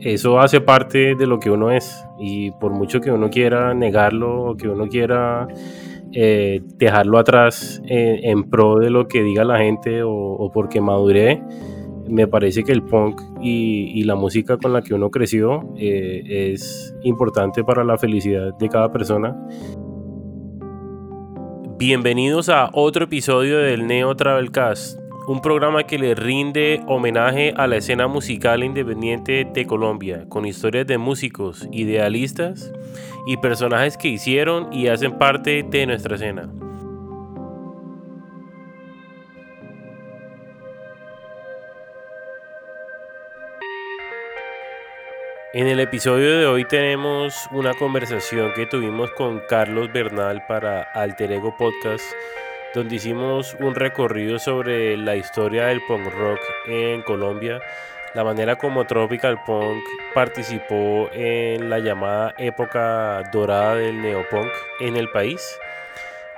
eso hace parte de lo que uno es y por mucho que uno quiera negarlo o que uno quiera eh, dejarlo atrás en, pro de lo que diga la gente o, porque maduré, me parece que el punk y, la música con la que uno creció eh, es importante para la felicidad de cada persona. Bienvenidos a otro episodio del Neo Travelcast un programa que le rinde homenaje a la escena musical independiente de Colombia, con historias de músicos, idealistas y personajes que hicieron y hacen parte de nuestra escena. En el episodio de hoy tenemos una conversación que tuvimos con Carlos Bernal para Alter Ego Podcast donde hicimos un recorrido sobre la historia del punk rock en Colombia, la manera como Tropical Punk participó en la llamada época dorada del neopunk en el país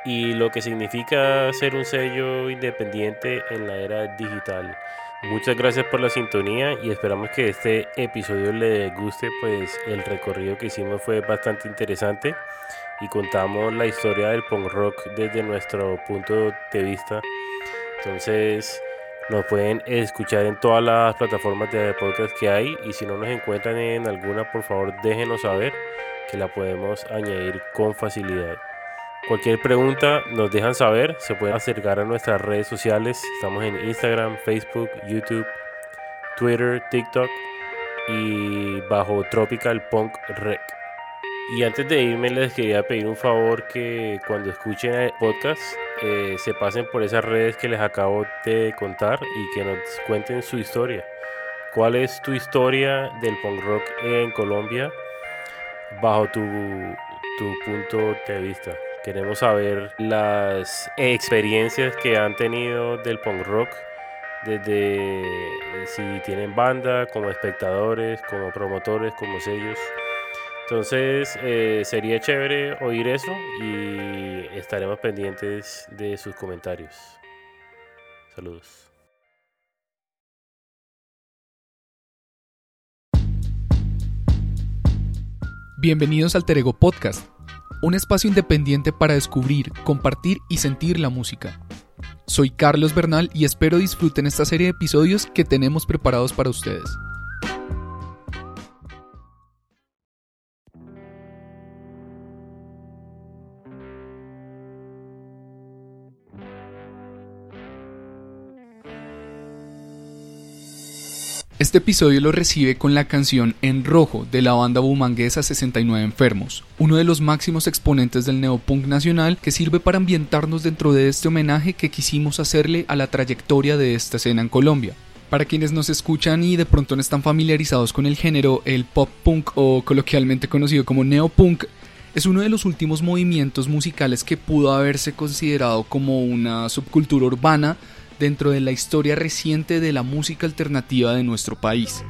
y lo que significa ser un sello independiente en la era digital. Muchas gracias por la sintonía y esperamos que este episodio le guste, pues el recorrido que hicimos fue bastante interesante y contamos la historia del punk rock desde nuestro punto de vista. Entonces nos pueden escuchar en todas las plataformas de podcast que hay y si no nos encuentran en alguna por favor déjenos saber que la podemos añadir con facilidad. Cualquier pregunta nos dejan saber, se pueden acercar a nuestras redes sociales, estamos en Instagram, Facebook, YouTube, Twitter, TikTok y bajo Tropical Punk Rec. Y antes de irme les quería pedir un favor que cuando escuchen el podcast eh, se pasen por esas redes que les acabo de contar y que nos cuenten su historia. ¿Cuál es tu historia del punk rock en Colombia bajo tu, tu punto de vista? Queremos saber las experiencias que han tenido del punk rock desde eh, si tienen banda, como espectadores, como promotores, como sellos. Entonces eh, sería chévere oír eso y estaremos pendientes de sus comentarios. Saludos. Bienvenidos al Terego Podcast, un espacio independiente para descubrir, compartir y sentir la música. Soy Carlos Bernal y espero disfruten esta serie de episodios que tenemos preparados para ustedes. Este episodio lo recibe con la canción En Rojo de la banda bumanguesa 69 Enfermos, uno de los máximos exponentes del neopunk nacional que sirve para ambientarnos dentro de este homenaje que quisimos hacerle a la trayectoria de esta escena en Colombia. Para quienes nos escuchan y de pronto no están familiarizados con el género, el pop punk o coloquialmente conocido como neopunk es uno de los últimos movimientos musicales que pudo haberse considerado como una subcultura urbana dentro de la historia reciente de la música alternativa de nuestro país.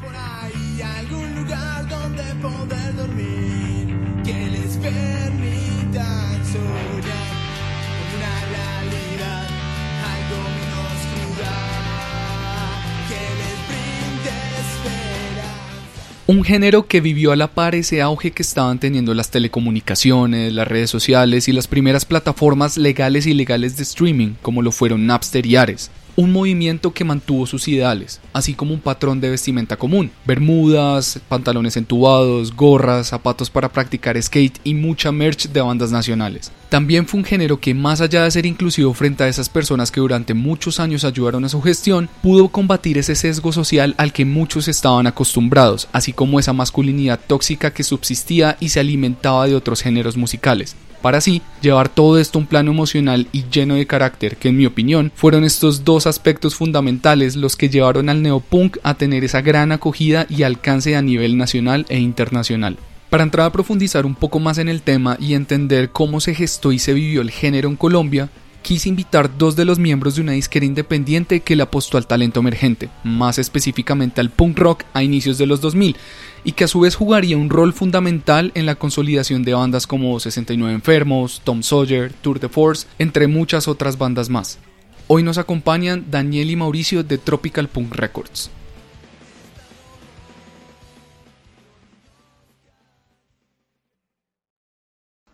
Un género que vivió a la par ese auge que estaban teniendo las telecomunicaciones, las redes sociales y las primeras plataformas legales y ilegales de streaming, como lo fueron Napster y Ares un movimiento que mantuvo sus ideales, así como un patrón de vestimenta común, bermudas, pantalones entubados, gorras, zapatos para practicar skate y mucha merch de bandas nacionales. También fue un género que más allá de ser inclusivo frente a esas personas que durante muchos años ayudaron a su gestión, pudo combatir ese sesgo social al que muchos estaban acostumbrados, así como esa masculinidad tóxica que subsistía y se alimentaba de otros géneros musicales para así llevar todo esto a un plano emocional y lleno de carácter, que en mi opinión fueron estos dos aspectos fundamentales los que llevaron al neopunk a tener esa gran acogida y alcance a nivel nacional e internacional. Para entrar a profundizar un poco más en el tema y entender cómo se gestó y se vivió el género en Colombia, quise invitar dos de los miembros de una disquera independiente que le apostó al talento emergente, más específicamente al punk rock a inicios de los 2000, y que a su vez jugaría un rol fundamental en la consolidación de bandas como 69 Enfermos, Tom Sawyer, Tour de Force, entre muchas otras bandas más. Hoy nos acompañan Daniel y Mauricio de Tropical Punk Records.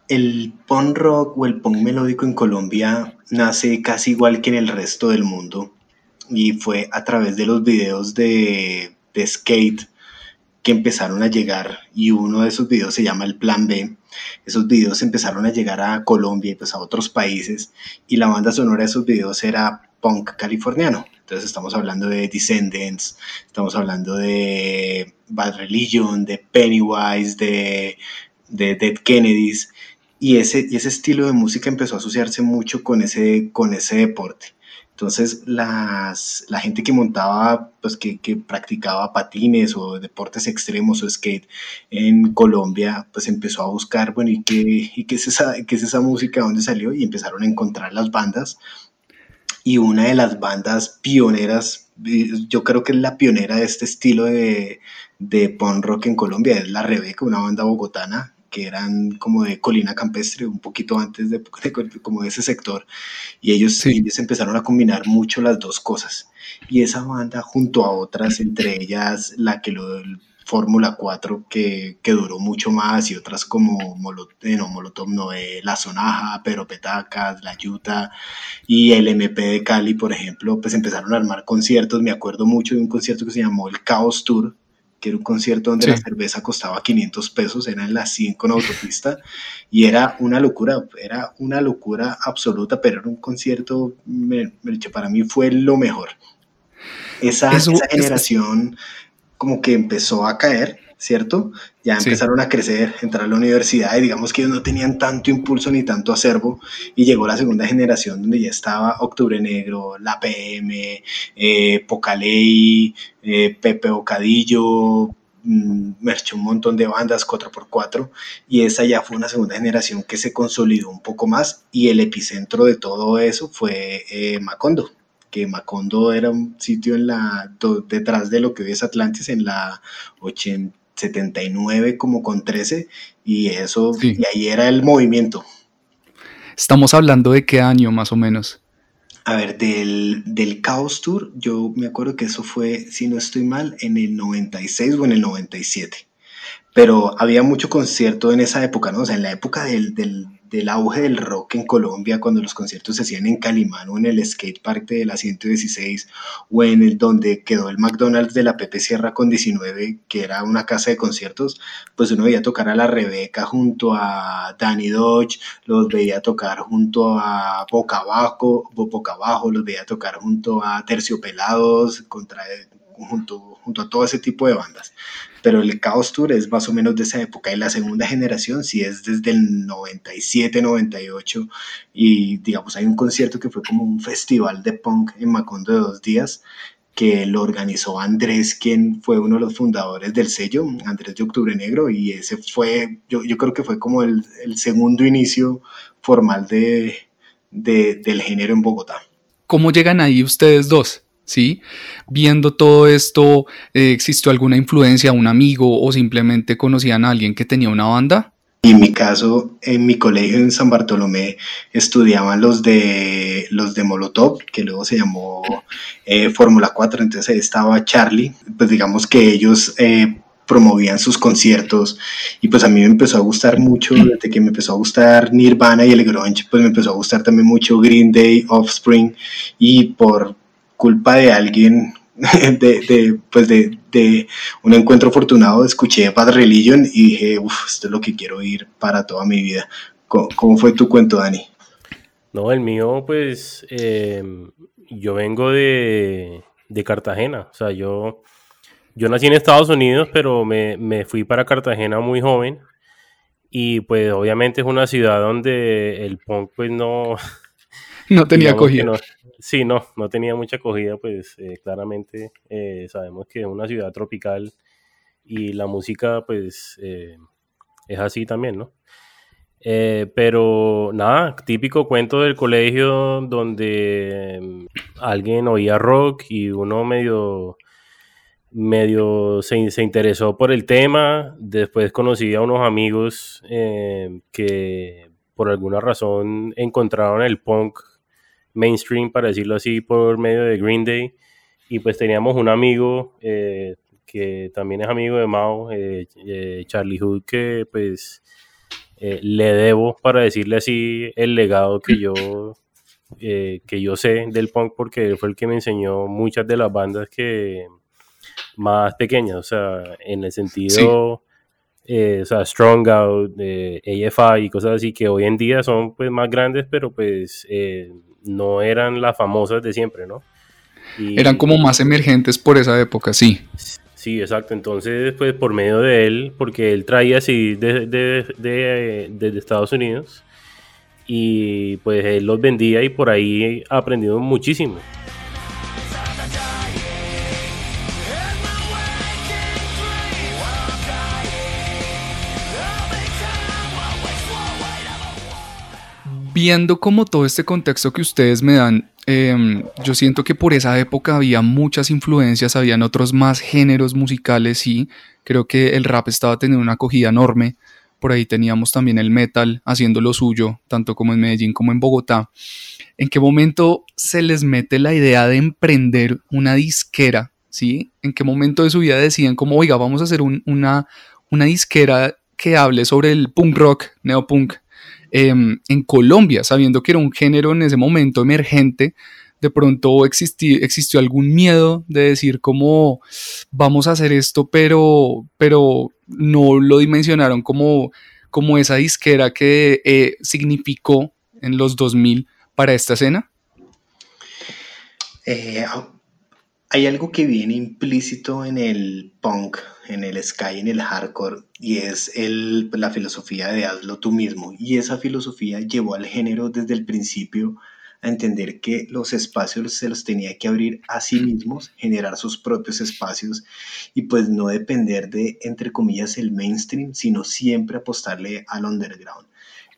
El punk rock o el punk melódico en Colombia nace casi igual que en el resto del mundo y fue a través de los videos de, de skate que empezaron a llegar y uno de esos videos se llama el Plan B. Esos videos empezaron a llegar a Colombia y pues a otros países y la banda sonora de esos videos era punk californiano. Entonces estamos hablando de Descendants, estamos hablando de Bad Religion, de Pennywise, de, de Dead Kennedys y ese, y ese estilo de música empezó a asociarse mucho con ese, con ese deporte. Entonces, las, la gente que montaba, pues que, que, practicaba patines o deportes extremos o skate en Colombia, pues empezó a buscar, bueno, ¿y qué, y qué, es, esa, qué es esa música? ¿Dónde salió? Y empezaron a encontrar las bandas. Y una de las bandas pioneras, yo creo que es la pionera de este estilo de, de punk rock en Colombia, es La Rebeca, una banda bogotana que eran como de colina campestre, un poquito antes de, como de ese sector, y ellos, ellos empezaron a combinar mucho las dos cosas. Y esa banda, junto a otras, entre ellas la que lo Fórmula 4 que, que, duró mucho más y otras como Molotov, eh, no, Molotov no, eh, La Sonaja, Pero Petacas, La Yuta y el MP de Cali, por ejemplo, pues empezaron a armar conciertos. Me acuerdo mucho de un concierto que se llamó el Chaos Tour, que era un concierto donde la cerveza costaba 500 pesos, era en la 5 en autopista, y era una locura, era una locura absoluta, pero era un concierto, me, para mí fue lo mejor. Esa, esa generación como que empezó a caer, ¿cierto? Ya empezaron a crecer, entrar a la universidad y digamos que ellos no tenían tanto impulso ni tanto acervo y llegó la segunda generación donde ya estaba Octubre Negro, La PM, eh, Pocaley, eh, Pepe Bocadillo, mm, merchó un montón de bandas 4x4 y esa ya fue una segunda generación que se consolidó un poco más y el epicentro de todo eso fue eh, Macondo que Macondo era un sitio en la detrás de lo que hoy es Atlantis en la 80 79 como con 13 y eso, y ahí era el movimiento. Estamos hablando de qué año más o menos. A ver, del, del Chaos Tour, yo me acuerdo que eso fue, si no estoy mal, en el 96 o en el 97. Pero había mucho concierto en esa época, ¿no? O sea, en la época del, del del auge del rock en Colombia cuando los conciertos se hacían en Calimán o en el skate park de la 116 o en el donde quedó el McDonald's de la Pepe Sierra con 19 que era una casa de conciertos pues uno veía tocar a la Rebeca junto a Danny Dodge los veía tocar junto a Boca Abajo Boca Abajo los veía tocar junto a Terciopelados contra junto, junto a todo ese tipo de bandas pero el Chaos Tour es más o menos de esa época y la segunda generación sí es desde el 97, 98 y digamos hay un concierto que fue como un festival de punk en Macondo de dos días que lo organizó Andrés, quien fue uno de los fundadores del sello, Andrés de Octubre Negro, y ese fue, yo, yo creo que fue como el, segundo inicio formal de, de, del género en Bogotá. ¿Cómo llegan ahí ustedes dos? ¿Sí? Viendo todo esto, eh, ¿existió alguna influencia, un amigo o simplemente conocían a alguien que tenía una banda? En mi caso, en mi colegio en San Bartolomé estudiaban los de los de Molotov, que luego se llamó eh, Fórmula 4, entonces ahí estaba Charlie, pues digamos que ellos eh, promovían sus conciertos y pues a mí me empezó a gustar mucho, desde que me empezó a gustar Nirvana y el grunge, pues me empezó a gustar también mucho Green Day, Offspring y por culpa de alguien, de, de pues de, de, un encuentro afortunado, escuché Bad Religion y dije, uff, esto es lo que quiero oír para toda mi vida. ¿Cómo, fue tu cuento, Dani? No, el mío, pues, eh, yo vengo de, de, Cartagena, o sea, yo, yo nací en Estados Unidos, pero me, me fui para Cartagena muy joven y pues obviamente es una ciudad donde el punk pues no... No tenía acogida. Sí, no, no tenía mucha acogida, pues eh, claramente eh, sabemos que es una ciudad tropical y la música pues eh, es así también, ¿no? pero nada, típico cuento del colegio donde mm, alguien oía rock y uno medio, medio se, se interesó por el tema, después conocí a unos amigos que por alguna razón encontraron el punk mainstream, para decirlo así, por medio de Green Day. Y pues teníamos un amigo eh, que también es amigo de Mao, eh, eh, Charlie Hood, que pues eh, le debo, para decirle así, el legado que yo, eh, que yo sé del punk, porque fue el que me enseñó muchas de las bandas que más pequeñas, o sea, en el sentido, eh, o sea, Strong Out, AFI y cosas así, que hoy en día son pues más grandes, pero pues no eran las famosas de siempre, ¿no? eran como más emergentes por esa época, sí. Sí, exacto. Entonces, pues por medio de él, porque él traía así desde de, Estados Unidos y pues él los vendía y por ahí aprendido muchísimo. Viendo como todo este contexto que ustedes me dan, Em, yo siento que por esa época había muchas influencias, habían otros más géneros musicales y creo que el rap estaba teniendo una acogida enorme. Por ahí teníamos también el metal haciendo lo suyo, tanto como en Medellín como en Bogotá. ¿En qué momento se les mete la idea de emprender una disquera? ¿Sí? ¿En qué momento de su vida deciden como, oiga, vamos a hacer una, una disquera que hable sobre el punk rock, neopunk, Em, en Colombia, sabiendo que era un género en ese momento emergente, de pronto existió algún miedo de decir cómo vamos a hacer esto, pero, pero no lo dimensionaron como, como esa disquera que eh, significó en los 2000 para esta escena? Eh, hay algo que viene implícito en el punk, en el sky, en el hardcore, y es el, la filosofía de hazlo tú mismo. Y esa filosofía llevó al género desde el principio a entender que los espacios se los tenía que abrir a sí mismos, generar sus propios espacios y pues no depender de, entre comillas, el mainstream, sino siempre apostarle al underground.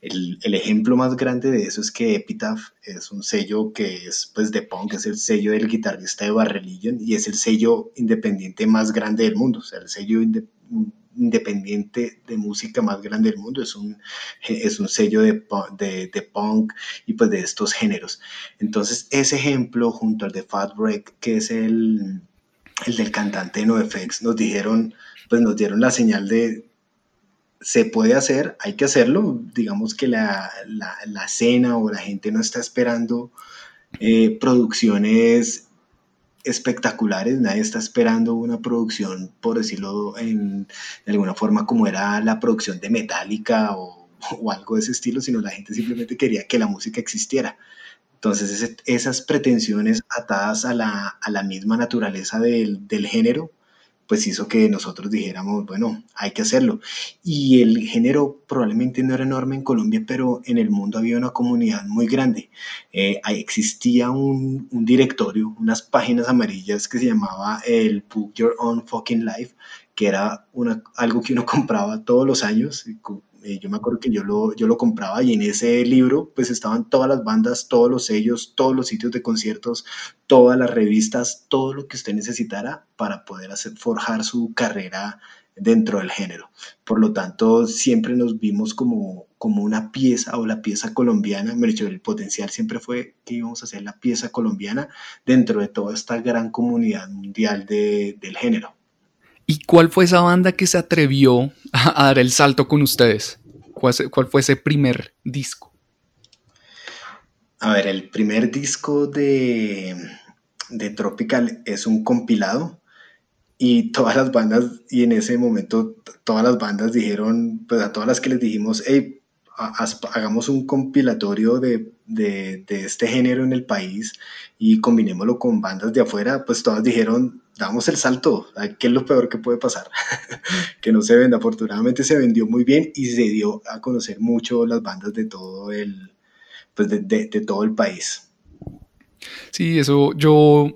El, ejemplo más grande de eso es que Epitaph es un sello que es pues de punk, es el sello del guitarrista de Barreligion y es el sello independiente más grande del mundo, o sea, el sello independiente de música más grande del mundo, es un, es un sello de, de, punk y pues de estos géneros. Entonces ese ejemplo junto al de Fat Wreck, que es el, el del cantante NoFX, nos dijeron, pues nos dieron la señal de se puede hacer, hay que hacerlo. Digamos que la, la, cena o la gente no está esperando eh, producciones espectaculares, nadie está esperando una producción, por decirlo en, de alguna forma, como era la producción de Metallica o, o, algo de ese estilo, sino la gente simplemente quería que la música existiera. Entonces, esas pretensiones atadas a la, a la misma naturaleza del, del género, pues hizo que nosotros dijéramos, bueno, hay que hacerlo. Y el género probablemente no era enorme en Colombia, pero en el mundo había una comunidad muy grande. Eh, existía un, un, directorio, unas páginas amarillas que se llamaba el Book Your Own Fucking Life, que era una, algo que uno compraba todos los años, eh, yo me acuerdo que yo lo, yo lo compraba y en ese libro pues estaban todas las bandas, todos los sellos, todos los sitios de conciertos, todas las revistas, todo lo que usted necesitara para poder forjar su carrera dentro del género. Por lo tanto, siempre nos vimos como, como una pieza o la pieza colombiana, me dicho, el potencial siempre fue que íbamos a ser la pieza colombiana dentro de toda esta gran comunidad mundial de, del género. ¿Y cuál fue esa banda que se atrevió a, dar el salto con ustedes? ¿Cuál, fue ese primer disco? A ver, el primer disco de, de Tropical es un compilado y todas las bandas, y en ese momento todas las bandas dijeron, pues a todas las que les dijimos, hey, hagamos un compilatorio de, de, de, este género en el país y combinémoslo con bandas de afuera, pues todas dijeron, damos el salto, ¿qué es lo peor que puede pasar? que no se venda. Afortunadamente se vendió muy bien y se dio a conocer mucho las bandas de todo el, pues de, de, todo el país. Sí, eso yo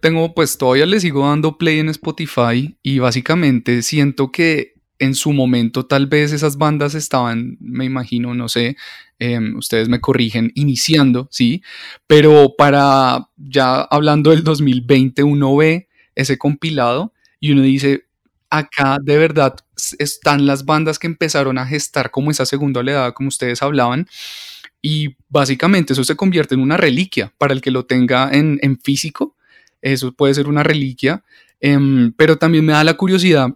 tengo, pues todavía le sigo dando play en Spotify y básicamente siento que en su momento tal vez esas bandas estaban, me imagino, no sé, em, ustedes me corrigen, iniciando, ¿sí? Pero para ya hablando del 2020 uno ve ese compilado y uno dice, acá de verdad están las bandas que empezaron a gestar como esa segunda oleada, como ustedes hablaban, y básicamente eso se convierte en una reliquia para el que lo tenga en, físico, eso puede ser una reliquia, em, pero también me da la curiosidad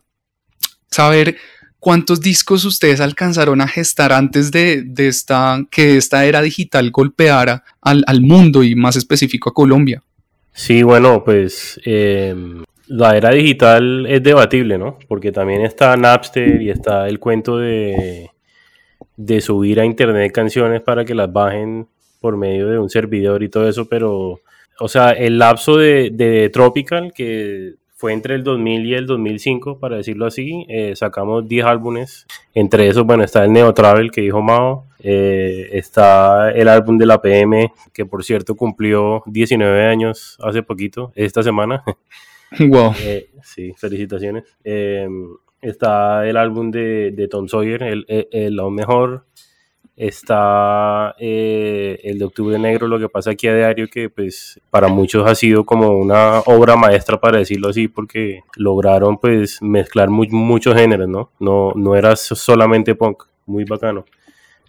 saber ¿cuántos discos ustedes alcanzaron a gestar antes de, esta, que esta era digital golpeara al, mundo y más específico a Colombia? Sí, bueno, pues em, la era digital es debatible, ¿no? Porque también está Napster y está el cuento de, de subir a internet canciones para que las bajen por medio de un servidor y todo eso, pero, o sea, el lapso de, de Tropical, que fue entre el 2000 y el 2005, para decirlo así. Eh, sacamos 10 álbumes. Entre esos, bueno, está el Neo Travel que dijo Mao. Eh, está el álbum de la PM, que por cierto cumplió 19 años hace poquito, esta semana. Wow. Eh, sí, felicitaciones. está el álbum de, de Tom Sawyer, el, el, el, mejor está eh, el de Octubre Negro, lo que pasa aquí a diario, que pues para muchos ha sido como una obra maestra, para decirlo así, porque lograron pues mezclar muchos géneros, ¿no? ¿no? No era solamente punk, muy bacano.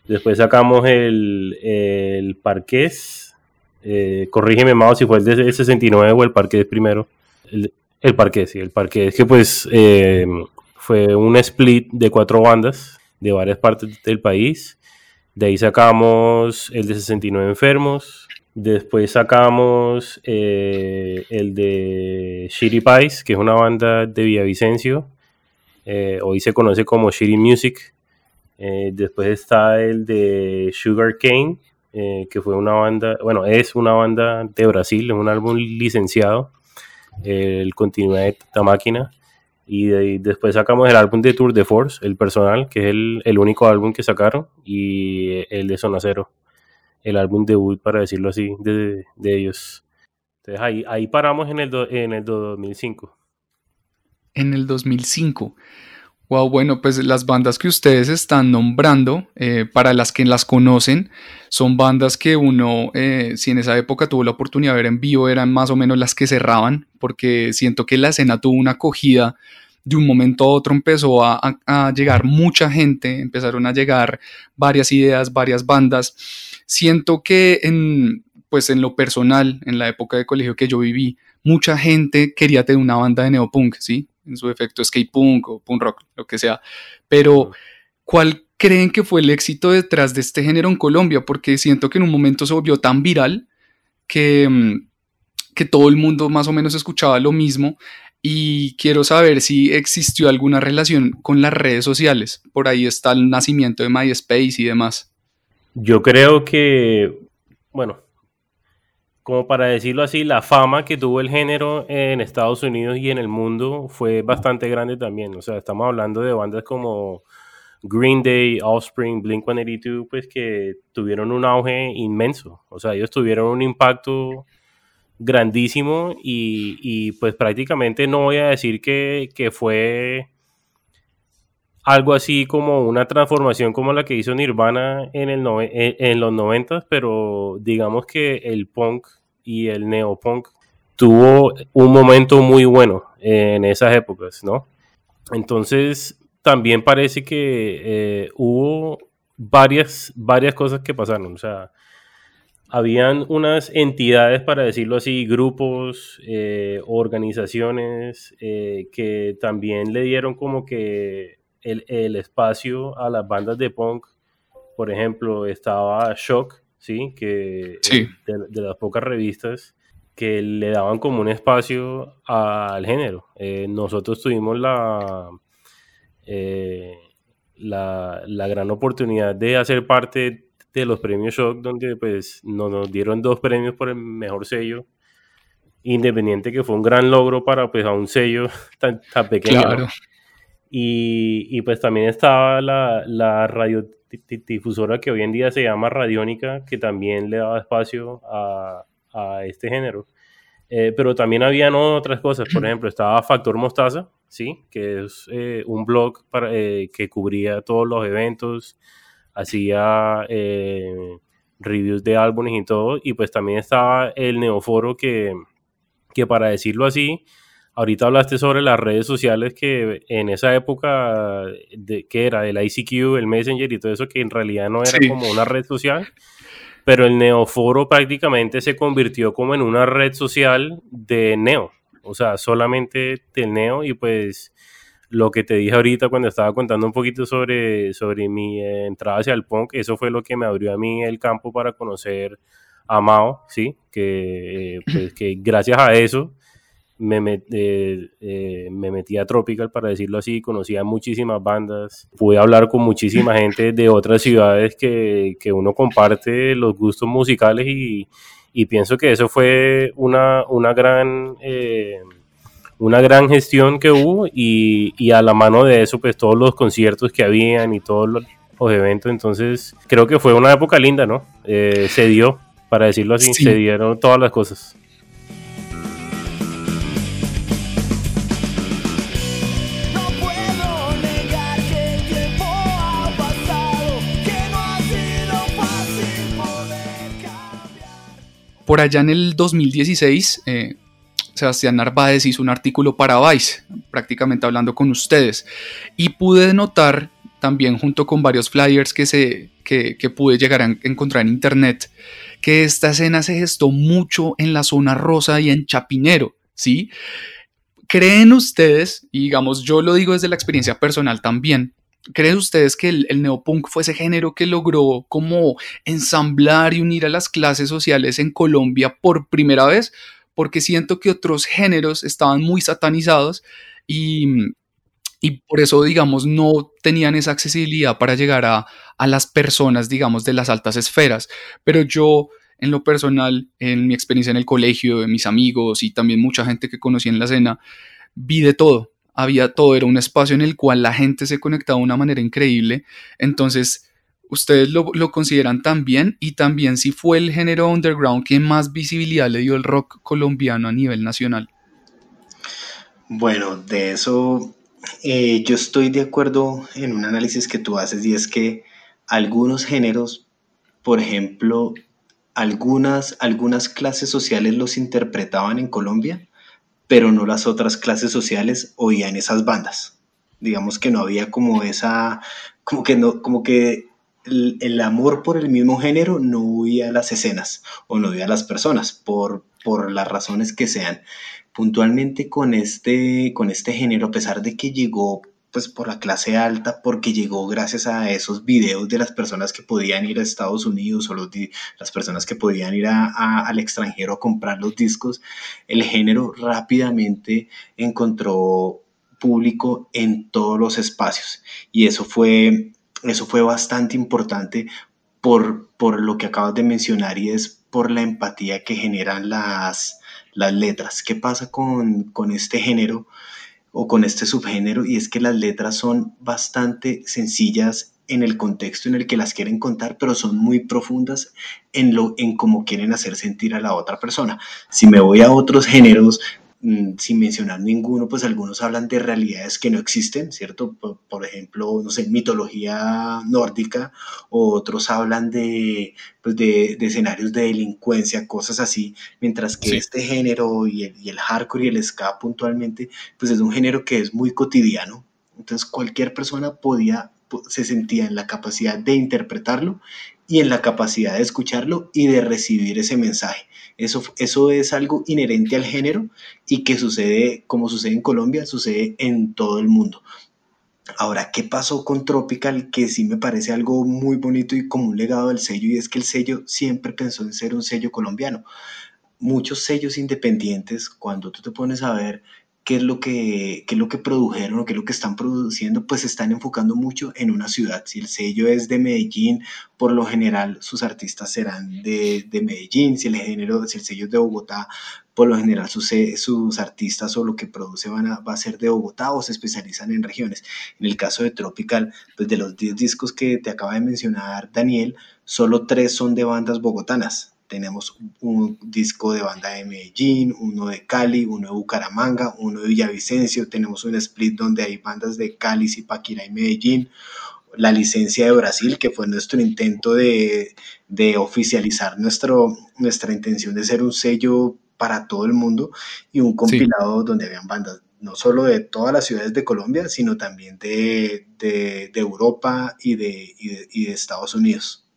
Después sacamos el, el Parqués, eh, corrígeme más si fue el de 69 o el Parqués primero. El, el Parqués, sí, el Parqués, que pues eh, fue un split de cuatro bandas de varias partes del país de ahí sacamos el de 69 enfermos. Después sacamos eh, el de Shitty Pies, que es una banda de Villavicencio. Eh, hoy se conoce como Shitty Music. Eh, después está el de Sugar Cane, que fue una banda, bueno, es una banda de Brasil, es un álbum licenciado. el continuidad de esta máquina. Y, después sacamos el álbum de Tour de Force, el personal, que es el, único álbum que sacaron, y el de Zona Cero, el álbum debut, para decirlo así, de, ellos. Entonces ahí, ahí paramos en el, en el 2005. En el 2005. Wow, bueno, pues las bandas que ustedes están nombrando, eh, para las que las conocen, son bandas que uno, eh, si en esa época tuvo la oportunidad de ver en vivo, eran más o menos las que cerraban, porque siento que la escena tuvo una acogida de un momento a otro empezó a, llegar mucha gente, empezaron a llegar varias ideas, varias bandas. Siento que en, pues en lo personal, en la época de colegio que yo viví, mucha gente quería tener una banda de neopunk, ¿sí? En su efecto skate punk o punk rock, lo que sea. Pero, ¿cuál creen que fue el éxito detrás de este género en Colombia? Porque siento que en un momento se volvió tan viral que, mm, que todo el mundo más o menos escuchaba lo mismo y quiero saber si existió alguna relación con las redes sociales. Por ahí está el nacimiento de MySpace y demás. Yo creo que, bueno, como para decirlo así, la fama que tuvo el género en Estados Unidos y en el mundo fue bastante grande también. O sea, estamos hablando de bandas como Green Day, Offspring, Blink 182, pues que tuvieron un auge inmenso. O sea, ellos tuvieron un impacto grandísimo y, pues prácticamente no voy a decir que, fue algo así como una transformación como la que hizo Nirvana en, el en, los 90, pero digamos que el punk y el neopunk tuvo un momento muy bueno en esas épocas, ¿no? Entonces, también parece que eh, hubo varias, varias cosas que pasaron, o sea, habían unas entidades, para decirlo así, grupos, eh, organizaciones eh, que también le dieron como que el, espacio a las bandas de punk. Por ejemplo, estaba Shock, ¿sí? Que De, las pocas revistas que le daban como un espacio al género. Eh, nosotros tuvimos la, la, la gran oportunidad de hacer parte de los premios Shock, donde pues nos, dieron dos premios por el mejor sello independiente, que fue un gran logro para pues a un sello tan, pequeño. Y, pues también estaba la, la radiodifusora que hoy en día se llama Radiónica, que también le daba espacio a, este género. Eh, pero también habían otras cosas, por ejemplo, estaba Factor Mostaza, ¿sí? que es eh, un blog para, eh, que cubría todos los eventos, hacía reviews de álbumes y todo, y pues también estaba el Neoforo que, que para decirlo así, ahorita hablaste sobre las redes sociales que en esa época, de, que era el ICQ, el Messenger y todo eso, que en realidad no era como una red social, pero el Neoforo prácticamente se convirtió como en una red social de Neo, o sea, solamente del Neo y pues lo que te dije ahorita cuando estaba contando un poquito sobre, sobre mi eh, entrada hacia el punk, eso fue lo que me abrió a mí el campo para conocer a Mao, ¿sí? Que, eh, pues, que gracias a eso me, eh, me metí a Tropical, para decirlo así, conocía muchísimas bandas, pude hablar con muchísima gente de otras ciudades que, que uno comparte los gustos musicales y, y, pienso que eso fue una, una gran una gran gestión que hubo y, y, a la mano de eso, pues todos los conciertos que habían y todos los, eventos. Entonces, creo que fue una época linda, ¿no? Eh, se dio, para decirlo así, se dieron todas las cosas. Por allá en el 2016, eh, Sebastián Narváez hizo un artículo para Vice, prácticamente hablando con ustedes, y pude notar también junto con varios flyers que, se, que, pude llegar a encontrar en internet, que esta escena se gestó mucho en la zona rosa y en Chapinero, ¿sí? ¿Creen ustedes, y digamos yo lo digo desde la experiencia personal también, ¿Creen ustedes que el, el, neopunk fue ese género que logró como ensamblar y unir a las clases sociales en Colombia por primera vez? porque siento que otros géneros estaban muy satanizados y, por eso, digamos, no tenían esa accesibilidad para llegar a, las personas, digamos, de las altas esferas. Pero yo, en lo personal, en mi experiencia en el colegio, de mis amigos y también mucha gente que conocí en la escena, vi de todo. Había todo, era un espacio en el cual la gente se conectaba de una manera increíble. Entonces, ¿Ustedes lo, consideran también? Y también si fue el género underground que más visibilidad le dio el rock colombiano a nivel nacional. Bueno, de eso eh, yo estoy de acuerdo en un análisis que tú haces y es que algunos géneros, por ejemplo, algunas, algunas clases sociales los interpretaban en Colombia, pero no las otras clases sociales oían esas bandas. Digamos que no había como esa, como que no, como que el, amor por el mismo género no huía a las escenas o no huía a las personas por, por las razones que sean. Puntualmente con este, con este género, a pesar de que llegó pues por la clase alta, porque llegó gracias a esos videos de las personas que podían ir a Estados Unidos o los, las personas que podían ir al extranjero a comprar los discos, el género rápidamente encontró público en todos los espacios y eso fue eso fue bastante importante por, por lo que acabas de mencionar y es por la empatía que generan las, las letras. ¿Qué pasa con, con este género o con este subgénero? Y es que las letras son bastante sencillas en el contexto en el que las quieren contar, pero son muy profundas en lo en cómo quieren hacer sentir a la otra persona. Si me voy a otros géneros, sin mencionar ninguno, pues algunos hablan de realidades que no existen, ¿cierto? Por, ejemplo, no sé, mitología nórdica, o otros hablan de, pues de, escenarios de delincuencia, cosas así, mientras que este género y el, y el hardcore y el ska puntualmente, pues es un género que es muy cotidiano. Entonces cualquier persona podía, se sentía en la capacidad de interpretarlo y en la capacidad de escucharlo y de recibir ese mensaje. Eso, eso es algo inherente al género y que sucede, como sucede en Colombia, sucede en todo el mundo. Ahora, ¿qué pasó con Tropical? Que sí me parece algo muy bonito y como un legado del sello, y es que el sello siempre pensó en ser un sello colombiano. Muchos sellos independientes, cuando tú te pones a ver qué es lo que, qué es lo que produjeron o qué es lo que están produciendo, pues se están enfocando mucho en una ciudad. Si el sello es de Medellín, por lo general sus artistas serán de, de Medellín. Si el, género, si el sello es de Bogotá, por lo general sus, sus artistas o lo que produce van a, va a ser de Bogotá o se especializan en regiones. En el caso de Tropical, pues de los 10 discos que te acaba de mencionar Daniel, solo 3 son de bandas bogotanas tenemos un disco de banda de Medellín, uno de Cali, uno de Bucaramanga, uno de Villavicencio, tenemos un split donde hay bandas de Cali, Zipaquirá y Medellín, la licencia de Brasil, que fue nuestro intento de, oficializar nuestro, nuestra intención de ser un sello para todo el mundo y un compilado donde habían bandas no solo de todas las ciudades de Colombia, sino también de, Europa y de, y de Estados Unidos.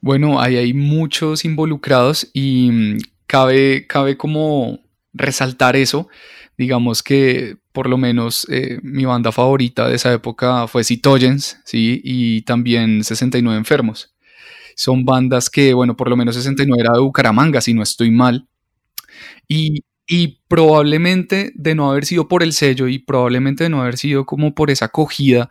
Bueno, ahí hay muchos involucrados y mm, cabe, cabe como resaltar eso. Digamos que por lo menos eh, mi banda favorita de esa época fue Citogens, ¿sí? Y también 69 Enfermos. Son bandas que, bueno, por lo menos 69 era de Bucaramanga, si no estoy mal. Y, y probablemente de no haber sido por el sello y probablemente de no haber sido como por esa acogida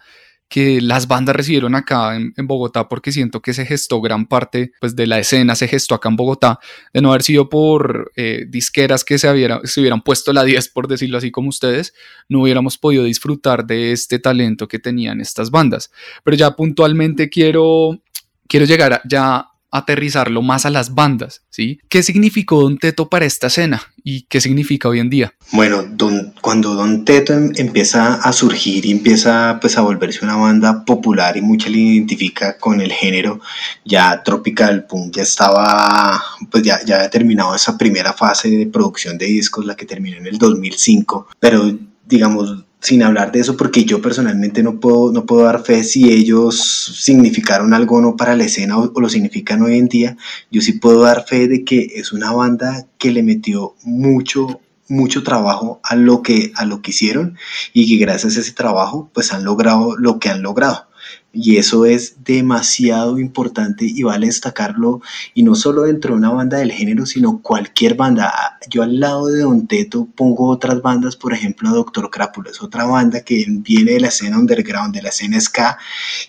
que las bandas recibieron acá en, Bogotá, porque siento que se gestó gran parte pues, de la escena, se gestó acá en Bogotá, de no haber sido por eh, disqueras que se, se hubieran puesto la 10, por decirlo así como ustedes, no hubiéramos podido disfrutar de este talento que tenían estas bandas. Pero ya puntualmente quiero, quiero llegar ya aterrizarlo más a las bandas, ¿sí? ¿Qué significó Don Teto para esta escena y qué significa hoy en día? Bueno, don, cuando Don Teto em, empieza a surgir y empieza pues a volverse una banda popular y mucha le identifica con el género, ya Tropical Punk ya estaba, pues ya, ya terminado esa primera fase de producción de discos, la que terminó en el 2005, pero digamos, sin hablar de eso, porque yo personalmente no puedo, no puedo dar fe si ellos significaron algo o no para la escena o, lo significan hoy en día. Yo sí puedo dar fe de que es una banda que le metió mucho, mucho trabajo a lo que, a lo que hicieron y que gracias a ese trabajo pues han logrado lo que han logrado. Y eso es demasiado importante y vale destacarlo, y no solo dentro de una banda del género, sino cualquier banda. Yo al lado de Don Teto pongo otras bandas, por ejemplo, Doctor Crápula, es otra banda que viene de la escena underground, de la escena ska,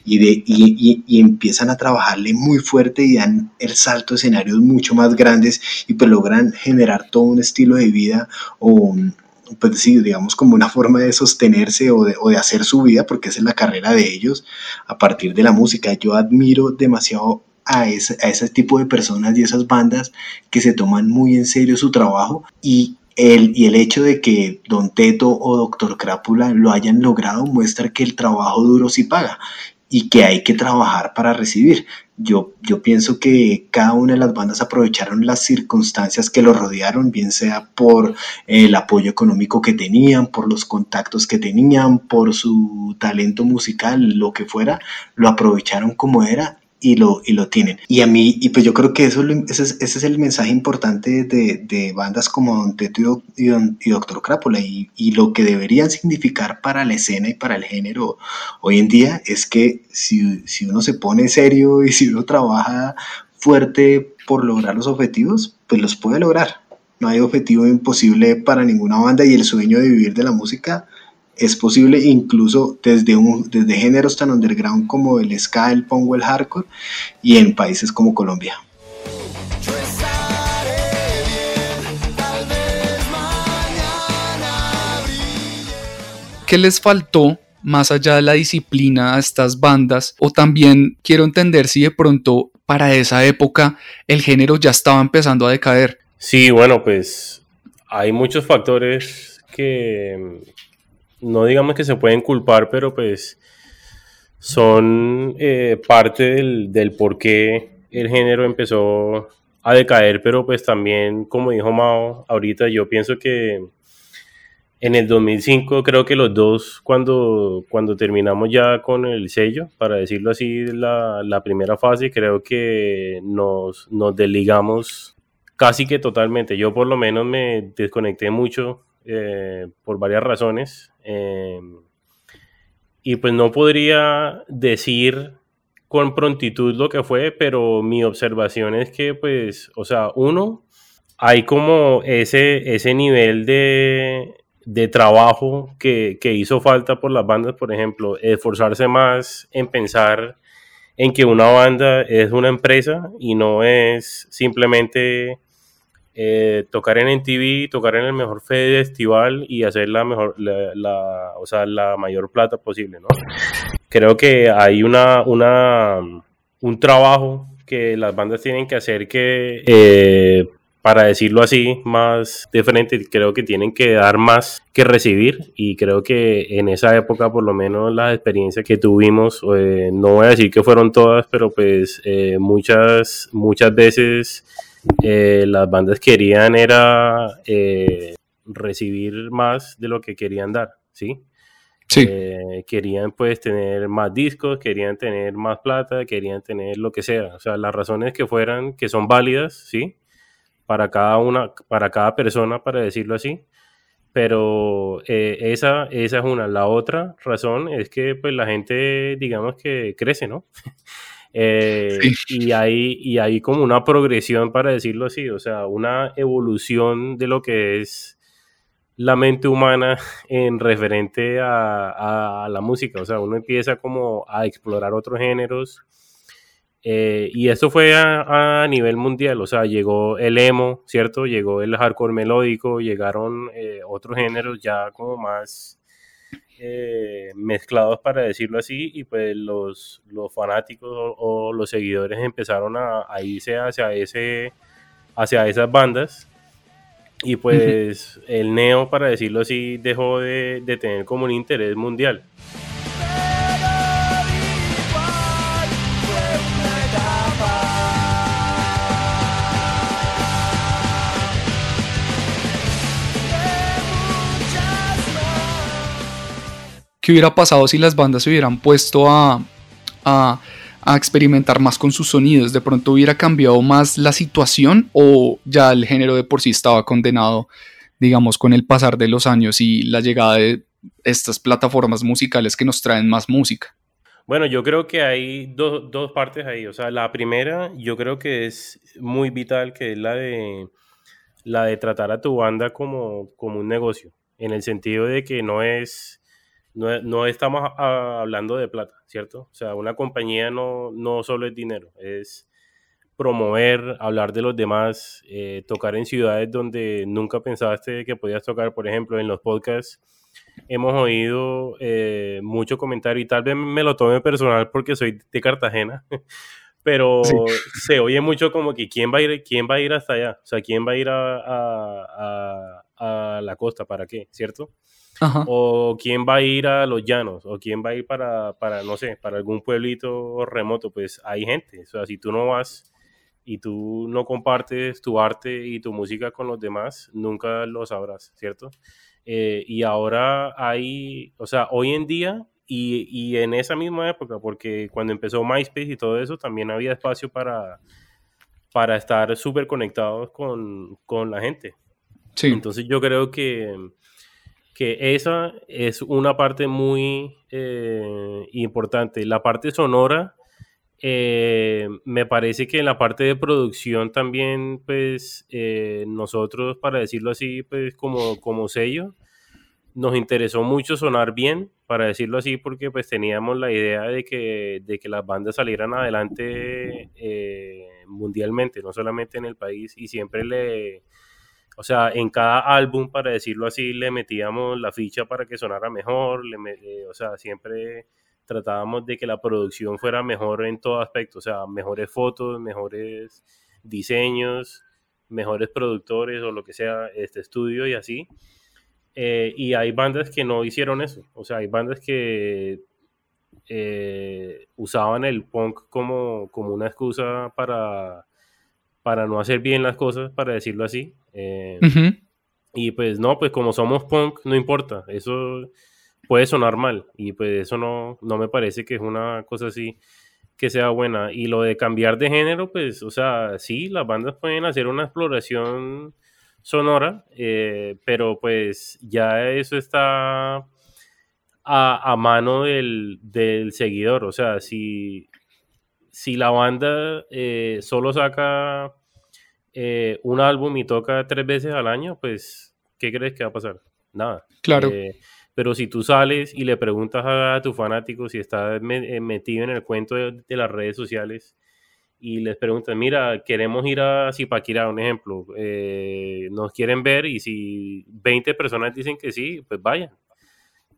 y, de, y, y, empiezan a trabajarle muy fuerte y dan el salto a escenarios mucho más grandes y pues logran generar todo un estilo de vida o pues sí, digamos como una forma de sostenerse o de, o de hacer su vida, porque esa es la carrera de ellos a partir de la música. Yo admiro demasiado a ese, a ese tipo de personas y esas bandas que se toman muy en serio su trabajo y el, y el hecho de que Don Teto o Doctor Crápula lo hayan logrado muestra que el trabajo duro sí paga y que hay que trabajar para recibir. Yo, yo pienso que cada una de las bandas aprovecharon las circunstancias que lo rodearon, bien sea por el apoyo económico que tenían, por los contactos que tenían, por su talento musical, lo que fuera, lo aprovecharon como era y lo, y lo tienen. Y a mí, y pues yo creo que eso, ese, es, ese es el mensaje importante de, de bandas como Don Teto y, y, Doctor Crápula y, y, lo que deberían significar para la escena y para el género hoy en día es que si, si uno se pone serio y si uno trabaja fuerte por lograr los objetivos, pues los puede lograr. No hay objetivo imposible para ninguna banda y el sueño de vivir de la música es posible incluso desde, un, desde géneros tan underground como el ska, el pongo, el hardcore y en países como Colombia. ¿Qué les faltó más allá de la disciplina a estas bandas? O también quiero entender si de pronto para esa época el género ya estaba empezando a decaer. Sí, bueno, pues hay muchos factores que, no digamos que se pueden culpar, pero pues son eh, parte del, del, por qué el género empezó a decaer, pero pues también, como dijo Mao, ahorita yo pienso que en el 2005 creo que los dos, cuando, cuando terminamos ya con el sello, para decirlo así, la, la primera fase, creo que nos, nos desligamos casi que totalmente. Yo por lo menos me desconecté mucho eh, por varias razones. Eh, y pues no podría decir con prontitud lo que fue, pero mi observación es que, pues, o sea, uno, hay como ese, ese nivel de, de trabajo que, que, hizo falta por las bandas, por ejemplo, esforzarse más en pensar en que una banda es una empresa y no es simplemente eh, tocar en MTV, tocar en el mejor festival y hacer la mejor, la, o sea, la mayor plata posible, ¿no? Creo que hay una, una, un trabajo que las bandas tienen que hacer que, eh, para decirlo así, más de frente, creo que tienen que dar más que recibir y creo que en esa época, por lo menos las experiencias que tuvimos, eh, no voy a decir que fueron todas, pero pues muchas, muchas veces eh, las bandas querían era eh, recibir más de lo que querían dar, ¿sí? Sí. Eh, querían pues tener más discos, querían tener más plata, querían tener lo que sea, o sea, las razones que fueran, que son válidas, ¿sí? para cada una, para cada persona, para decirlo así. Pero esa, esa es una. La otra razón es que pues la gente, digamos que crece, ¿no? Eh, y, hay, y hay como una progresión, para decirlo así, o sea, una evolución de lo que es la mente humana en referente a, a la música. O sea, uno empieza como a explorar otros géneros eh, y esto fue a, nivel mundial, o sea, llegó el emo, ¿cierto? Llegó el hardcore melódico, llegaron eh, otros géneros ya como más eh, mezclados, para decirlo así, y pues los, los fanáticos o, los seguidores empezaron a, irse hacia, ese, hacia esas bandas. Y pues el neo, para decirlo así, dejó de, de tener como un interés mundial. ¿Qué hubiera pasado si las bandas se hubieran puesto a, experimentar más con sus sonidos? ¿De pronto hubiera cambiado más la situación o ya el género de por sí estaba condenado, digamos, con el pasar de los años y la llegada de estas plataformas musicales que nos traen más música? Bueno, yo creo que hay dos, dos partes ahí. O sea, la primera yo creo que es muy vital, que es la de, la de tratar a tu banda como, como un negocio, en el sentido de que no es no, estamos hablando de plata, ¿cierto? O sea, una compañía no, no solo es dinero, es promover, hablar de los demás, eh, tocar en ciudades donde nunca pensaste que podías tocar, por ejemplo, en los podcasts. Hemos oído eh, mucho comentario y tal vez me lo tome personal porque soy de Cartagena, pero se oye mucho como que quién va a ir, quién va a ir hasta allá, o sea, quién va a ir a, a la costa, ¿para qué? ¿Cierto? O quién va a ir a los llanos, o quién va a ir para, para, no sé, para algún pueblito remoto, pues hay gente. O sea, si tú no vas y tú no compartes tu arte y tu música con los demás, nunca lo sabrás, ¿cierto? Eh, y ahora hay, o sea, hoy en día y, y, en esa misma época, porque cuando empezó MySpace y todo eso, también había espacio para, para estar súper conectados con, con la gente. Sí. Entonces yo creo que que esa es una parte muy eh, importante. La parte sonora, eh, me parece que en la parte de producción también, pues eh, nosotros, para decirlo así, pues como, como sello, nos interesó mucho sonar bien, para decirlo así, porque pues teníamos la idea de que, de que las bandas salieran adelante mundialmente, no solamente en el país, y siempre le o sea, en cada álbum, para decirlo así, le metíamos la ficha para que sonara mejor, eh, o sea, siempre tratábamos de que la producción fuera mejor en todo aspecto, o sea, mejores fotos, mejores diseños, mejores productores o lo que sea, este estudio y así. Eh, y hay bandas que no hicieron eso, o sea, hay bandas que eh, usaban el punk como, como una excusa para para no hacer bien las cosas, para decirlo así. Eh, y pues no, pues como somos punk, no importa, eso puede sonar mal y pues eso no, no me parece que es una cosa así que sea buena. Y lo de cambiar de género, pues, o sea, sí, las bandas pueden hacer una exploración sonora, eh, pero pues ya eso está a, a mano del, del, seguidor. O sea, si, si la banda eh, solo saca eh, un álbum y toca tres veces al año, pues, ¿qué crees que va a pasar? Nada. Claro. Eh, pero si tú sales y le preguntas a, tu fanático si está metido en el cuento de, las redes sociales y les preguntas, mira, queremos ir a Zipaquirá, un ejemplo, nos quieren ver y si 20 personas dicen que sí, pues vayan.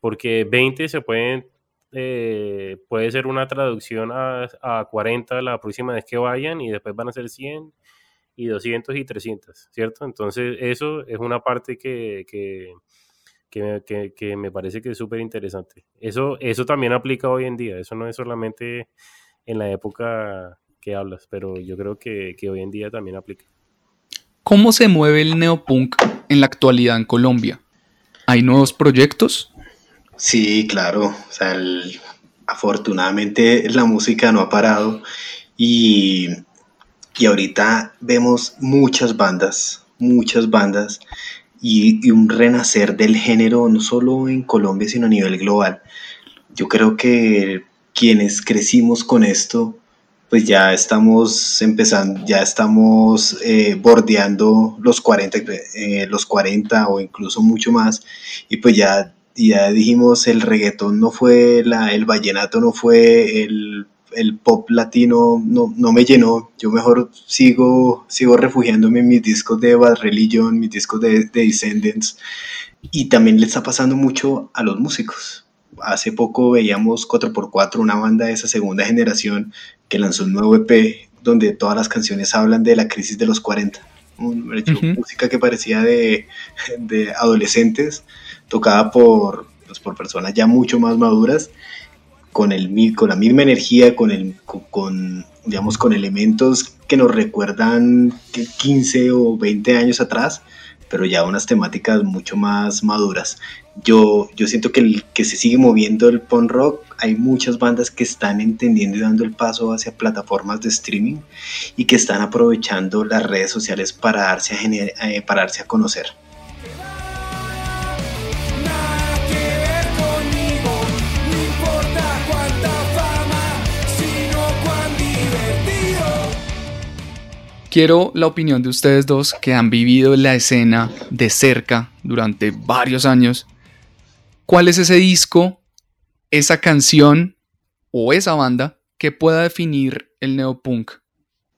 Porque 20 se pueden eh, puede ser una traducción a, a, 40 la próxima vez que vayan y después van a ser 100 y 200 y 300, ¿cierto? Entonces eso es una parte que, que, que, que, me parece que es súper interesante. Eso, eso también aplica hoy en día, eso no es solamente en la época que hablas, pero yo creo que, que hoy en día también aplica. ¿Cómo se mueve el neopunk en la actualidad en Colombia? ¿Hay nuevos proyectos? Sí, claro. O sea, afortunadamente la música no ha parado y Y ahorita vemos muchas bandas, muchas bandas y, un renacer del género no solo en Colombia, sino a nivel global. Yo creo que quienes crecimos con esto, pues ya estamos empezando, ya estamos eh, bordeando los 40, eh, los 40 o incluso mucho más, y pues ya, ya dijimos el reggaetón no fue, la, el vallenato no fue, el el pop latino no, no, me llenó. Yo mejor sigo, sigo refugiándome en mis discos de Bad Religion, mis discos de, de Descendants. Y también le está pasando mucho a los músicos. Hace poco veíamos 4x4, una banda de esa segunda generación que lanzó un nuevo EP donde todas las canciones hablan de la crisis de los 40. Música que parecía de, de adolescentes, tocada por, pues, por personas ya mucho más maduras con, el, con la misma energía, con, el, con, digamos, con elementos que nos recuerdan 15 o 20 años atrás, pero ya unas temáticas mucho más maduras. Yo, yo siento que, que se sigue moviendo el punk rock, hay muchas bandas que están entendiendo y dando el paso hacia plataformas de streaming y que están aprovechando las redes sociales para darse a, eh, para darse a conocer. Quiero la opinión de ustedes dos que han vivido la escena de cerca durante varios años. ¿Cuál es ese disco, esa canción o esa banda que pueda definir el neopunk?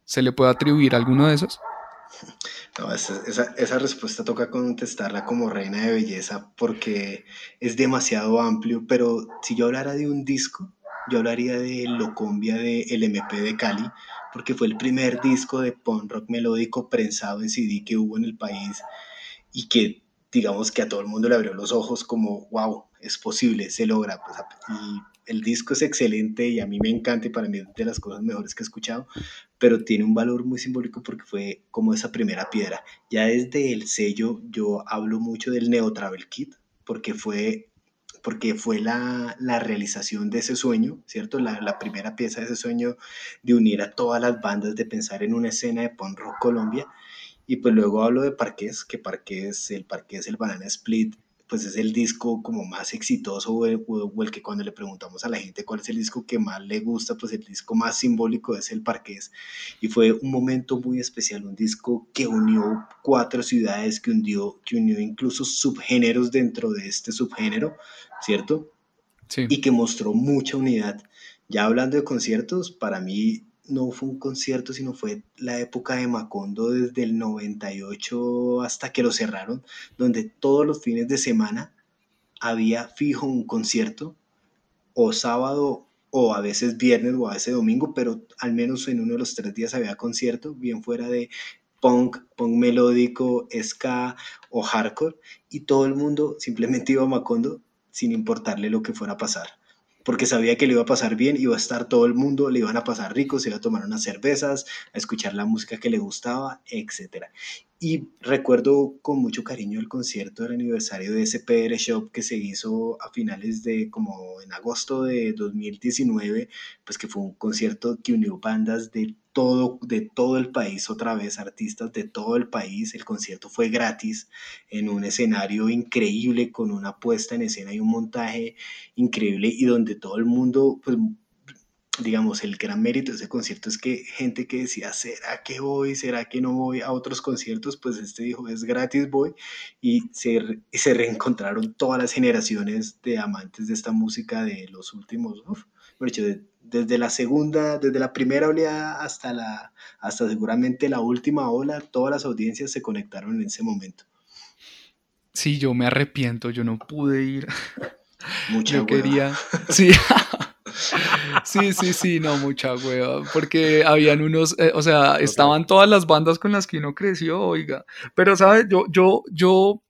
¿Se le puede atribuir alguno de esos? No, esa, esa, respuesta toca contestarla como reina de belleza porque es demasiado amplio, pero si yo hablara de un disco, yo hablaría de Locombia de LMP de Cali, porque fue el primer disco de punk rock melódico prensado en CD que hubo en el país y que digamos que a todo el mundo le abrió los ojos como, wow, es posible, se logra. Pues, y el disco es excelente y a mí me encanta y para mí es de las cosas mejores que he escuchado, pero tiene un valor muy simbólico porque fue como esa primera piedra. Ya desde el sello yo hablo mucho del Neo Travel Kit porque fue porque fue la, realización de ese sueño, ¿cierto? La, primera pieza de ese sueño de unir a todas las bandas, de pensar en una escena de punk rock Colombia. Y pues luego hablo de Parqués, que Parqués, el Parqués, el Banana Split, pues es el disco como más exitoso o el, que cuando le preguntamos a la gente cuál es el disco que más le gusta, pues el disco más simbólico es el Parqués. Y fue un momento muy especial, un disco que unió cuatro ciudades, que unió, que unió incluso subgéneros dentro de este subgénero, ¿cierto? Sí. Y que mostró mucha unidad. Ya hablando de conciertos, para mí no fue un concierto, sino fue la época de Macondo desde el 98 hasta que lo cerraron, donde todos los fines de semana había fijo un concierto, o sábado, o a veces viernes, o a veces domingo, pero al menos en uno de los tres días había concierto, bien fuera de punk, punk melódico, ska o hardcore, y todo el mundo simplemente iba a Macondo sin importarle lo que fuera a pasar porque sabía que le iba a pasar bien, iba a estar todo el mundo, le iban a pasar rico, se iba a tomar unas cervezas, a escuchar la música que le gustaba, etc. Y recuerdo con mucho cariño el concierto del aniversario de SPR Shop que se hizo a finales de, como en agosto de 2019, pues que fue un concierto que unió bandas de todo, de todo el país, otra vez artistas de todo el país. El concierto fue gratis en un escenario increíble con una puesta en escena y un montaje increíble y donde todo el mundo, pues digamos, el gran mérito de ese concierto es que gente que decía, ¿será que voy? ¿Será que no voy a otros conciertos? Pues este dijo, es gratis, voy. Y se, se reencontraron todas las generaciones de amantes de esta música de los últimos, uf, desde la segunda, desde la primera oleada hasta, la, hasta seguramente la última ola, todas las audiencias se conectaron en ese momento. Sí, yo me arrepiento, yo no pude ir. Mucha yo quería. Sí. Sí, sí, sí, no, mucha hueva, porque habían unos, eh, o sea, estaban todas las bandas con las que uno creció, oiga, pero, ¿sabes? Yo, yo, yo,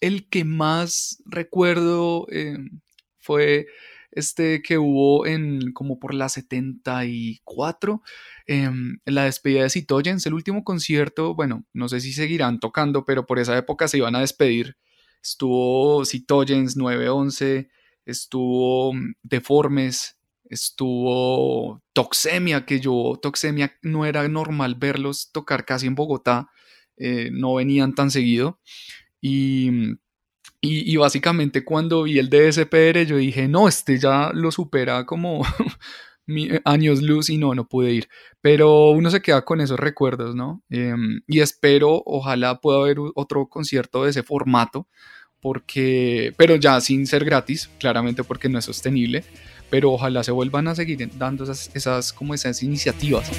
el que más recuerdo em, fue este que hubo en como por la 74, em, la despedida de Citogens, el último concierto, bueno, no sé si seguirán tocando, pero por esa época se iban a despedir. Estuvo Citogens 911, estuvo mm, Deformes, estuvo Toxemia, que yo, Toxemia no era normal verlos tocar casi en Bogotá, eh, no venían tan seguido. Y, y, básicamente cuando vi el DSPR yo dije, no, este ya lo supera como años luz y no, no pude ir. Pero uno se queda con esos recuerdos, ¿no? Em, y espero, ojalá pueda haber otro concierto de ese formato, porque, pero ya sin ser gratis, claramente porque no es sostenible pero ojalá se vuelvan a seguir dando esas, esas como esas iniciativas.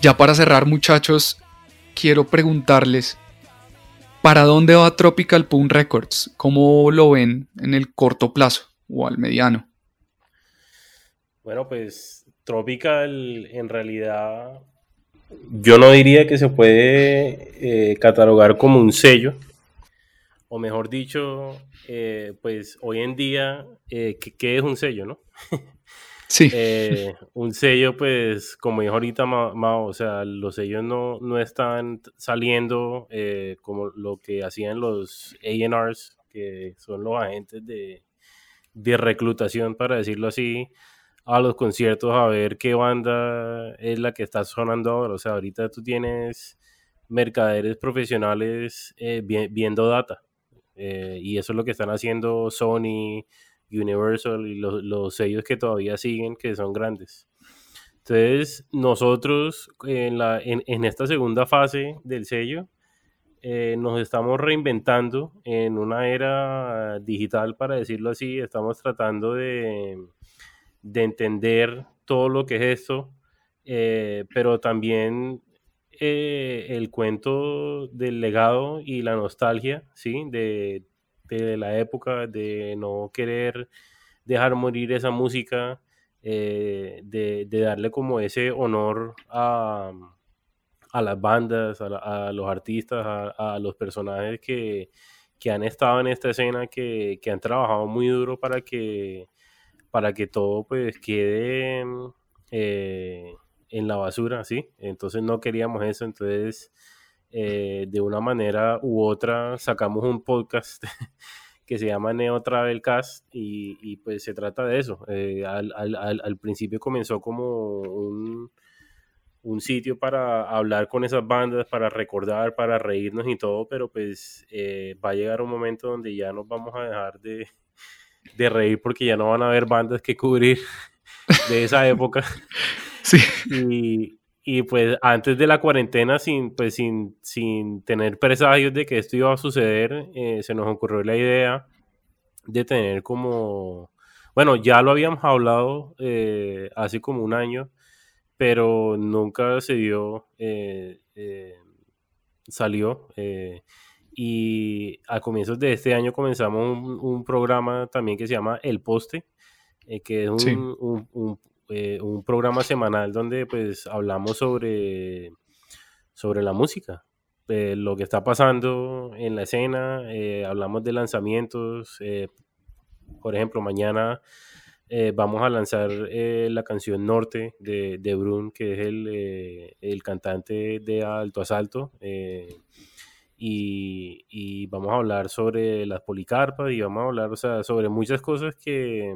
Ya para cerrar muchachos, quiero preguntarles, ¿para dónde va Tropical Poon Records? ¿Cómo lo ven en el corto plazo o al mediano? Bueno, pues Tropical en realidad yo no diría que se puede eh, catalogar como un sello, o mejor dicho, eh, pues hoy en día, eh, ¿qué, es un sello, no? Sí. un sello, pues, como dijo ahorita Mao, o sea, los sellos no, no están saliendo como lo que hacían los ARs, que son los agentes de, de reclutación, para decirlo así, a los conciertos a ver qué banda es la que está sonando ahora. O sea, ahorita tú tienes mercaderes profesionales eh, viendo data. Eh, y eso es lo que están haciendo Sony, Universal y los, sellos que todavía siguen, que son grandes. Entonces, nosotros en, la, en, esta segunda fase del sello, eh, nos estamos reinventando en una era digital, para decirlo así. Estamos tratando de, de entender todo lo que es esto, eh, pero también eh, el cuento del legado y la nostalgia, ¿sí? De, la época, de no querer dejar morir esa música, eh, de, darle como ese honor a, las bandas, a, los artistas, a, los personajes que, han estado en esta escena, que, que han trabajado muy duro para que para que todo pues quede eh, en la basura, ¿sí? Entonces no queríamos eso, entonces eh, de una manera u otra sacamos un podcast que se llama Neo Travel Cast y, pues se trata de eso. Eh, al, principio comenzó como un, un, sitio para hablar con esas bandas, para recordar, para reírnos y todo, pero pues va a llegar un momento donde ya nos vamos a dejar de de reír porque ya no van a haber bandas que cubrir de esa época. Sí. Y, y, pues antes de la cuarentena, sin, pues sin, sin tener presagios de que esto iba a suceder, eh, se nos ocurrió la idea de tener como, bueno, ya lo habíamos hablado eh, hace como un año, pero nunca se dio, eh, salió. Y a comienzos de este año comenzamos un, programa también que se llama El Poste, que es un, eh, un, programa semanal donde pues hablamos sobre, sobre la música, lo que está pasando en la escena, eh, hablamos de lanzamientos, por ejemplo, mañana vamos a lanzar la canción Norte de, de Brun, que es el, el cantante de Alto Asalto y, vamos a hablar sobre las policarpas y vamos a hablar, o sea, sobre muchas cosas que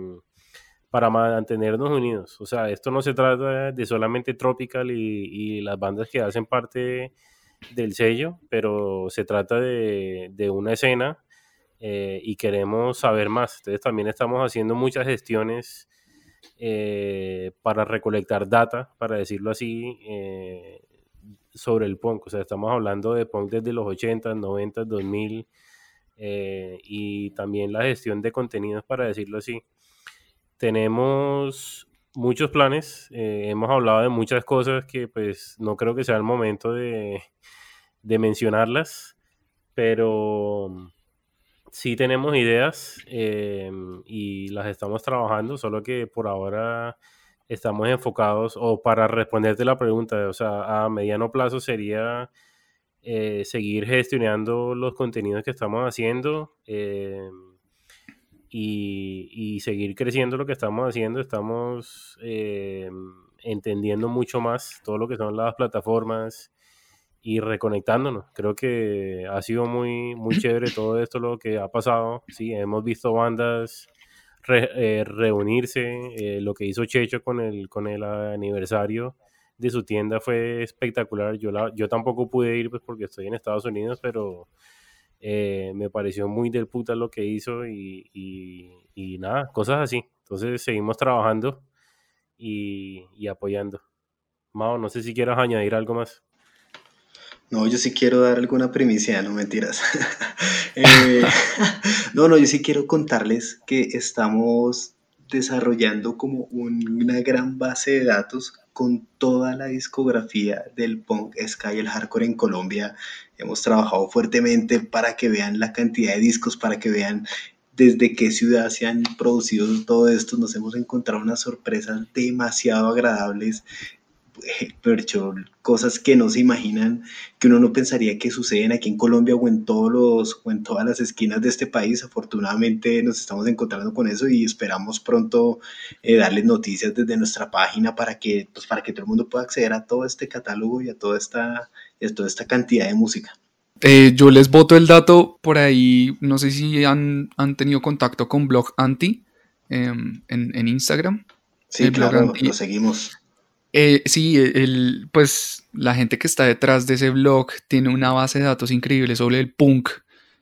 para mantenernos unidos. O sea, esto no se trata de solamente Tropical y, las bandas que hacen parte del sello, pero se trata de, una escena eh, y queremos saber más. Entonces también estamos haciendo muchas gestiones eh, para recolectar data, para decirlo así, eh, sobre el punk. O sea, estamos hablando de punk desde los 80, 90, 2000 y también la gestión de contenidos, para decirlo así. Tenemos muchos planes, eh, hemos hablado de muchas cosas que pues no creo que sea el momento de, de mencionarlas, pero sí tenemos ideas eh, y las estamos trabajando, solo que por ahora estamos enfocados, o para responderte la pregunta, o sea, a mediano plazo sería eh, seguir gestionando los contenidos que estamos haciendo eh, y, seguir creciendo lo que estamos haciendo. Estamos eh, entendiendo mucho más todo lo que son las plataformas y reconectándonos. Creo que ha sido muy, muy chévere todo esto, lo que ha pasado. Sí, hemos visto bandas eh, reunirse. Eh, lo que hizo Checho con el, con el aniversario de su tienda fue espectacular. Yo, la, yo tampoco pude ir pues, porque estoy en Estados Unidos, pero eh, me pareció muy del puta lo que hizo y, y, nada, cosas así. Entonces seguimos trabajando y, y apoyando. Mao, no sé si quieras añadir algo más. No, yo sí quiero dar alguna primicia, no mentiras. Eh, no, no, yo sí quiero contarles que estamos desarrollando como una gran base de datos con toda la discografía del punk, ska y el hardcore en Colombia. Hemos trabajado fuertemente para que vean la cantidad de discos, para que vean desde qué ciudad se han producido todo esto. Nos hemos encontrado unas sorpresas demasiado agradables hecho cosas que no se imaginan, que uno no pensaría que suceden aquí en Colombia o en, todos los, o en todas las esquinas de este país. Afortunadamente nos estamos encontrando con eso y esperamos pronto eh, darles noticias desde nuestra página para que, pues, para que todo el mundo pueda acceder a todo este catálogo y a toda esta, a toda esta cantidad de música. Eh, yo les voto el dato por ahí, no sé si han, han tenido contacto con Blog Anti em, en, en, Instagram. Sí, claro, lo seguimos. Eh, sí, el, pues la gente que está detrás de ese blog tiene una base de datos increíble sobre el punk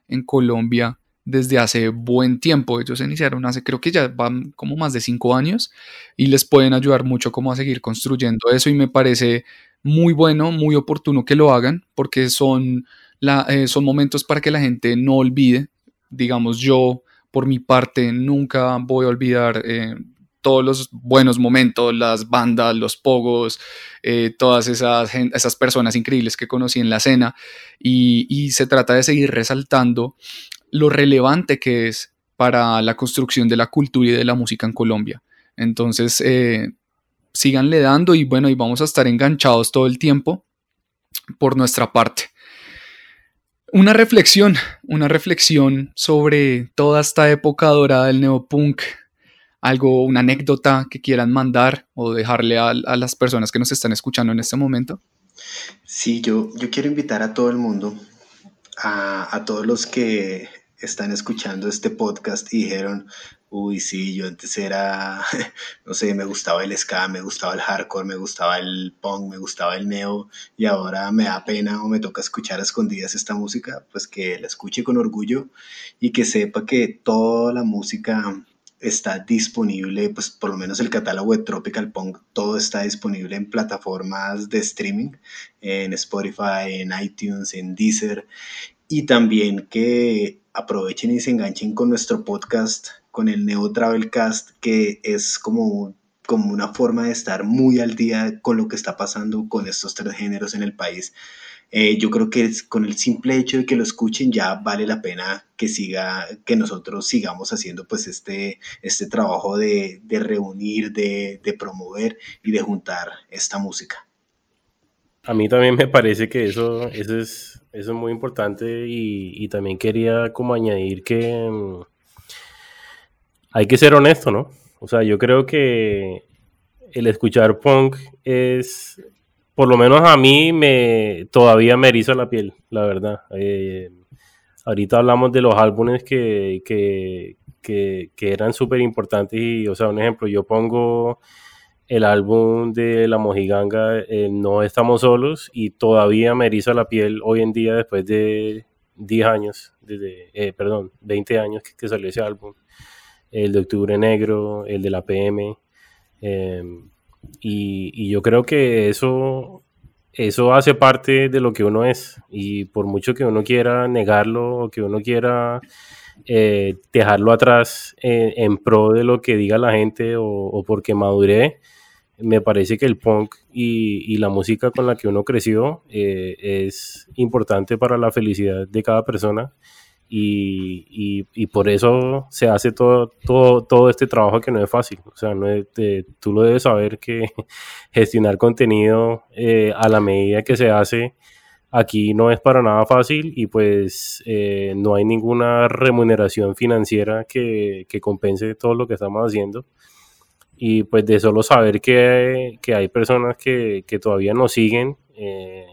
en Colombia desde hace buen tiempo. Ellos iniciaron hace, creo que ya van como más de cinco años y les pueden ayudar mucho como a seguir construyendo eso y me parece muy bueno, muy oportuno que lo hagan porque son, la, eh, son momentos para que la gente no olvide. Digamos, yo por mi parte nunca voy a olvidar eh, todos los buenos momentos, las bandas, los pogos, eh, todas esas, esas personas increíbles que conocí en la escena y, se trata de seguir resaltando lo relevante que es para la construcción de la cultura y de la música en Colombia. Entonces, eh, síganle dando y bueno, y vamos a estar enganchados todo el tiempo por nuestra parte. Una reflexión, una reflexión sobre toda esta época dorada del neopunk, algo, una anécdota que quieran mandar o dejarle a, las personas que nos están escuchando en este momento? Sí, yo, yo quiero invitar a todo el mundo, a, a todos los que están escuchando este podcast y dijeron, uy, sí, yo antes era, no sé, me gustaba el ska, me gustaba el hardcore, me gustaba el punk, me gustaba el neo y ahora me da pena o me toca escuchar a escondidas esta música, pues que la escuche con orgullo y que sepa que toda la música está disponible, pues por lo menos el catálogo de Tropical Punk, todo está disponible en plataformas de streaming, en Spotify, en iTunes, en Deezer, y también que aprovechen y se enganchen con nuestro podcast, con el Neo Travelcast, que es como, como una forma de estar muy al día con lo que está pasando con estos tres géneros en el país. Eh, yo creo que con el simple hecho de que lo escuchen ya vale la pena que siga, que nosotros sigamos haciendo pues este, este trabajo de, reunir, de, promover y de juntar esta música. A mí también me parece que eso, eso, es, eso es muy importante y, también quería como añadir que mm, hay que ser honesto, ¿no? O sea, yo creo que el escuchar punk es por lo menos a mí me todavía me eriza la piel, la verdad. Eh, ahorita hablamos de los álbumes que, que, eran súper importantes y, o sea, un ejemplo, yo pongo el álbum de La Mojiganga, eh, No Estamos Solos, y todavía me eriza la piel hoy en día después de 10 años, desde, eh, perdón, 20 años que, salió ese álbum. El de Octubre Negro, el de la PM. Y, yo creo que eso, eso hace parte de lo que uno es. Y por mucho que uno quiera negarlo o que uno quiera eh, dejarlo atrás en, pro de lo que diga la gente o, porque maduré, me parece que el punk y, la música con la que uno creció eh, es importante para la felicidad de cada persona y, y, por eso se hace todo, todo, todo este trabajo que no es fácil. O sea, no tú lo debes saber que gestionar contenido eh, a la medida que se hace aquí no es para nada fácil y pues eh, no hay ninguna remuneración financiera que, que, compense todo lo que estamos haciendo. Y pues de solo saber que, que hay personas que, que todavía nos siguen. Eh,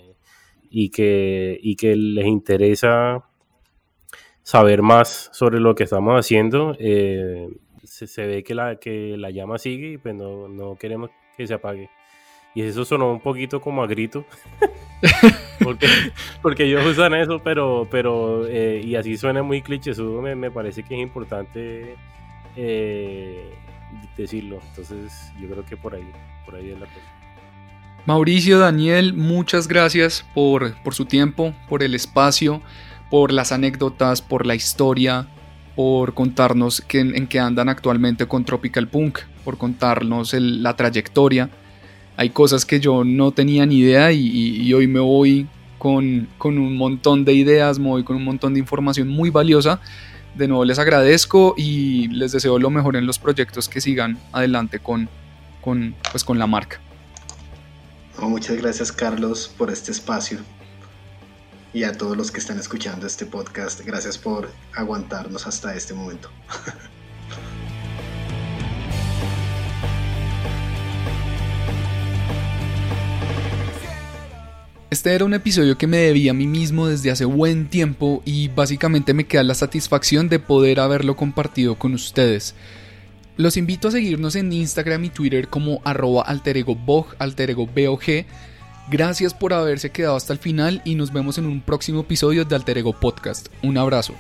y que, y que les interesa saber más sobre lo que estamos haciendo. Eh, se, ve que la, que la llama sigue y pues no, no queremos que se apague. Y eso sonó un poquito como a grito. porque, porque ellos usan eso, pero, pero eh, y así suena muy cliché me, me parece que es importante eh, decirlo. Entonces, yo creo que por ahí, por ahí es la cosa. Mauricio, Daniel, muchas gracias por, por su tiempo, por el espacio, por las anécdotas, por la historia, por contarnos en, qué andan actualmente con Tropical Punk, por contarnos la trayectoria. Hay cosas que yo no tenía ni idea y, hoy me voy con, con, un montón de ideas, me voy con un montón de información muy valiosa. De nuevo les agradezco y les deseo lo mejor en los proyectos que sigan adelante con, con, pues, con la marca. muchas gracias Carlos por este espacio y a todos los que están escuchando este podcast. Gracias por aguantarnos hasta este momento. Este era un episodio que me debía a mí mismo desde hace buen tiempo y básicamente me queda la satisfacción de poder haberlo compartido con ustedes. Los invito a seguirnos en Instagram y Twitter como arroba alteregobog, alteregobog Gracias por haberse quedado hasta el final y nos vemos en un próximo episodio de Alter Ego Podcast. Un abrazo.